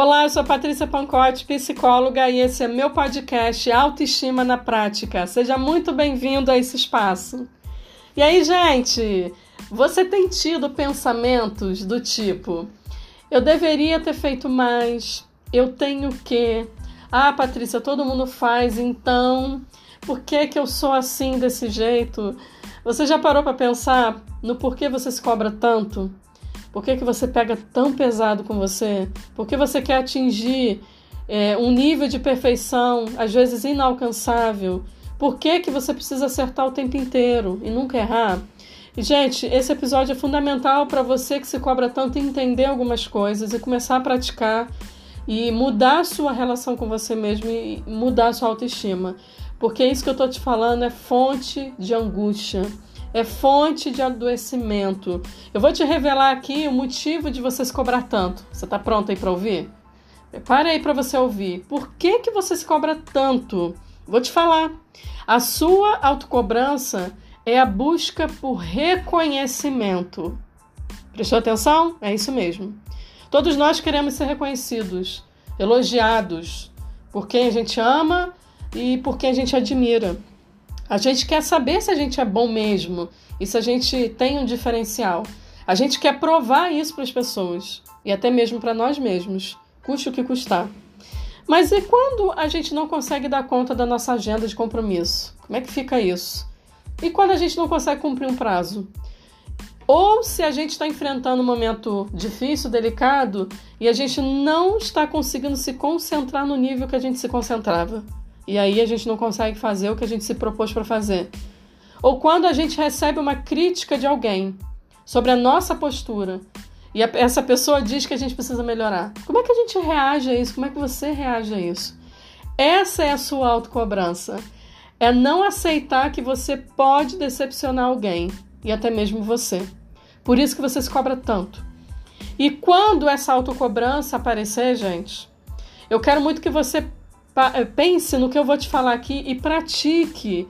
Olá, eu sou Patrícia Pancotti, psicóloga, e esse é meu podcast Autoestima na Prática. Seja muito bem-vindo a esse espaço. E aí, gente, você tem tido pensamentos do tipo: eu deveria ter feito mais, eu tenho que. Ah, Patrícia, todo mundo faz, então por que, que eu sou assim desse jeito? Você já parou para pensar no porquê você se cobra tanto? Por que, que você pega tão pesado com você? Por que você quer atingir é, um nível de perfeição, às vezes inalcançável? Por que, que você precisa acertar o tempo inteiro e nunca errar? E, gente, esse episódio é fundamental para você que se cobra tanto entender algumas coisas e começar a praticar e mudar sua relação com você mesmo e mudar sua autoestima. Porque isso que eu estou te falando é fonte de angústia é fonte de adoecimento. Eu vou te revelar aqui o motivo de você se cobrar tanto. Você está pronto aí para ouvir? Prepare aí para você ouvir. Por que, que você se cobra tanto? Vou te falar. A sua autocobrança é a busca por reconhecimento. Prestou atenção? É isso mesmo. Todos nós queremos ser reconhecidos, elogiados por quem a gente ama e por quem a gente admira. A gente quer saber se a gente é bom mesmo e se a gente tem um diferencial. A gente quer provar isso para as pessoas e até mesmo para nós mesmos, custe o que custar. Mas e quando a gente não consegue dar conta da nossa agenda de compromisso? Como é que fica isso? E quando a gente não consegue cumprir um prazo? Ou se a gente está enfrentando um momento difícil, delicado, e a gente não está conseguindo se concentrar no nível que a gente se concentrava. E aí a gente não consegue fazer o que a gente se propôs para fazer. Ou quando a gente recebe uma crítica de alguém sobre a nossa postura e a, essa pessoa diz que a gente precisa melhorar. Como é que a gente reage a isso? Como é que você reage a isso? Essa é a sua autocobrança. É não aceitar que você pode decepcionar alguém e até mesmo você. Por isso que você se cobra tanto. E quando essa autocobrança aparecer, gente, eu quero muito que você pense no que eu vou te falar aqui e pratique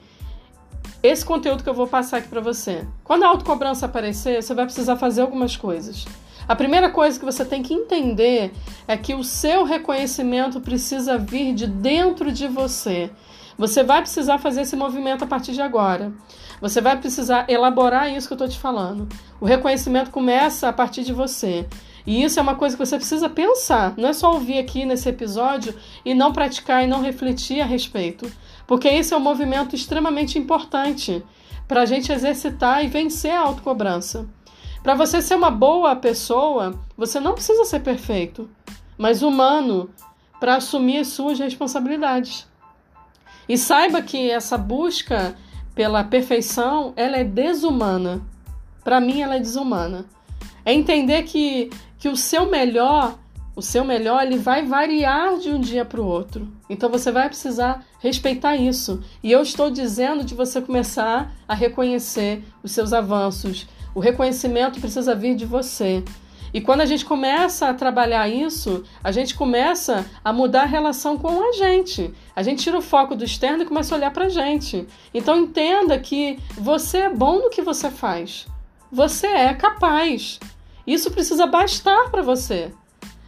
esse conteúdo que eu vou passar aqui para você. Quando a autocobrança aparecer, você vai precisar fazer algumas coisas. A primeira coisa que você tem que entender é que o seu reconhecimento precisa vir de dentro de você. Você vai precisar fazer esse movimento a partir de agora. Você vai precisar elaborar isso que eu estou te falando. O reconhecimento começa a partir de você. E isso é uma coisa que você precisa pensar. Não é só ouvir aqui nesse episódio e não praticar e não refletir a respeito. Porque isso é um movimento extremamente importante para a gente exercitar e vencer a autocobrança. Para você ser uma boa pessoa, você não precisa ser perfeito, mas humano para assumir as suas responsabilidades. E saiba que essa busca pela perfeição, ela é desumana. Para mim, ela é desumana. É entender que que o seu melhor, o seu melhor, ele vai variar de um dia para o outro. Então você vai precisar respeitar isso. E eu estou dizendo de você começar a reconhecer os seus avanços. O reconhecimento precisa vir de você. E quando a gente começa a trabalhar isso, a gente começa a mudar a relação com a gente. A gente tira o foco do externo e começa a olhar para a gente. Então entenda que você é bom no que você faz. Você é capaz. Isso precisa bastar para você.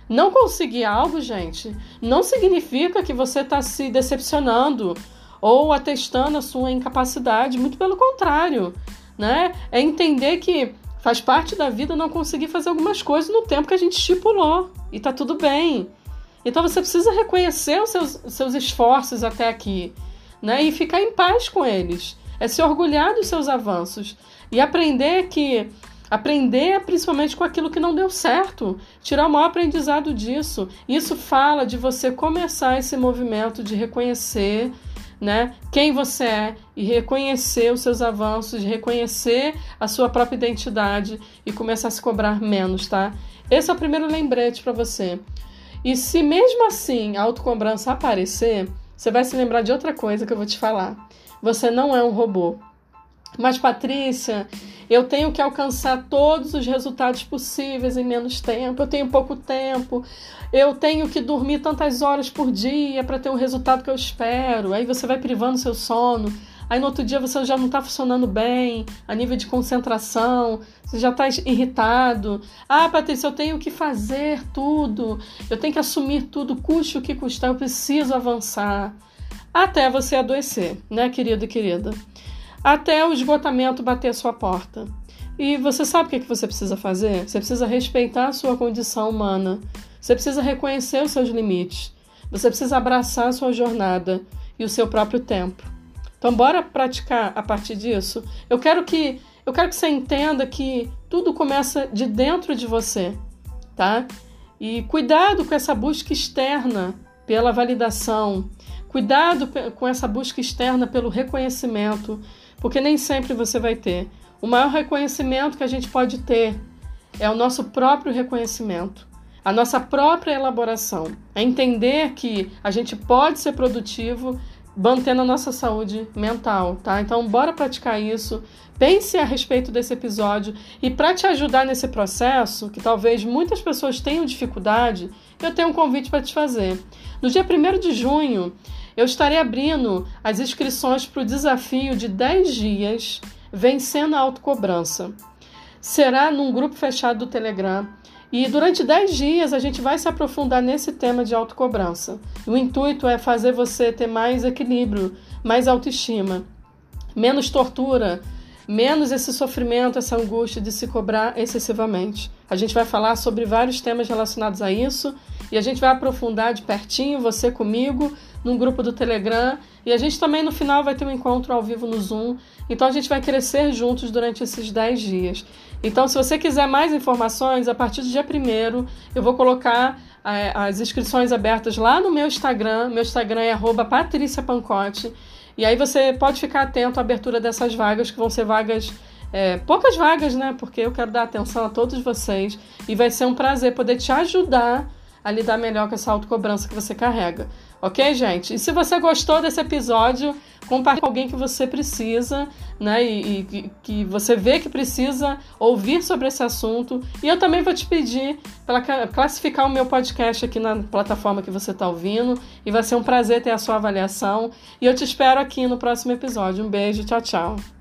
Não conseguir algo, gente, não significa que você está se decepcionando ou atestando a sua incapacidade. Muito pelo contrário, né? É entender que faz parte da vida não conseguir fazer algumas coisas no tempo que a gente estipulou e tá tudo bem. Então você precisa reconhecer os seus, seus esforços até aqui, né? E ficar em paz com eles. É se orgulhar dos seus avanços e aprender que Aprender principalmente com aquilo que não deu certo, tirar o maior aprendizado disso. Isso fala de você começar esse movimento de reconhecer né, quem você é e reconhecer os seus avanços, reconhecer a sua própria identidade e começar a se cobrar menos, tá? Esse é o primeiro lembrete para você. E se mesmo assim a autocobrança aparecer, você vai se lembrar de outra coisa que eu vou te falar. Você não é um robô. Mas, Patrícia, eu tenho que alcançar todos os resultados possíveis em menos tempo, eu tenho pouco tempo, eu tenho que dormir tantas horas por dia para ter o resultado que eu espero. Aí você vai privando seu sono. aí no outro dia você já não está funcionando bem, a nível de concentração, você já está irritado. Ah, Patrícia, eu tenho que fazer tudo, eu tenho que assumir tudo, custe o que custar, eu preciso avançar. Até você adoecer, né, querido e querida? Até o esgotamento bater sua porta. E você sabe o que, é que você precisa fazer? Você precisa respeitar a sua condição humana. Você precisa reconhecer os seus limites. Você precisa abraçar a sua jornada e o seu próprio tempo. Então, bora praticar a partir disso. Eu quero que eu quero que você entenda que tudo começa de dentro de você, tá? E cuidado com essa busca externa pela validação. Cuidado com essa busca externa pelo reconhecimento, porque nem sempre você vai ter. O maior reconhecimento que a gente pode ter é o nosso próprio reconhecimento a nossa própria elaboração, é entender que a gente pode ser produtivo mantendo a nossa saúde mental, tá? Então, bora praticar isso. Pense a respeito desse episódio e para te ajudar nesse processo, que talvez muitas pessoas tenham dificuldade, eu tenho um convite para te fazer. No dia 1 de junho, eu estarei abrindo as inscrições para o desafio de 10 dias vencendo a autocobrança. Será num grupo fechado do Telegram e durante 10 dias a gente vai se aprofundar nesse tema de autocobrança. O intuito é fazer você ter mais equilíbrio, mais autoestima, menos tortura, menos esse sofrimento, essa angústia de se cobrar excessivamente. A gente vai falar sobre vários temas relacionados a isso e a gente vai aprofundar de pertinho, você comigo, num grupo do Telegram. E a gente também no final vai ter um encontro ao vivo no Zoom. Então a gente vai crescer juntos durante esses 10 dias. Então, se você quiser mais informações, a partir do dia 1 eu vou colocar é, as inscrições abertas lá no meu Instagram. Meu Instagram é @patriciapancote. E aí você pode ficar atento à abertura dessas vagas, que vão ser vagas, é, poucas vagas, né? Porque eu quero dar atenção a todos vocês e vai ser um prazer poder te ajudar a lidar melhor com essa autocobrança que você carrega. Ok, gente? E se você gostou desse episódio, compartilhe com alguém que você precisa, né? E, e, que você vê que precisa ouvir sobre esse assunto. E eu também vou te pedir para classificar o meu podcast aqui na plataforma que você está ouvindo. E vai ser um prazer ter a sua avaliação. E eu te espero aqui no próximo episódio. Um beijo, tchau, tchau.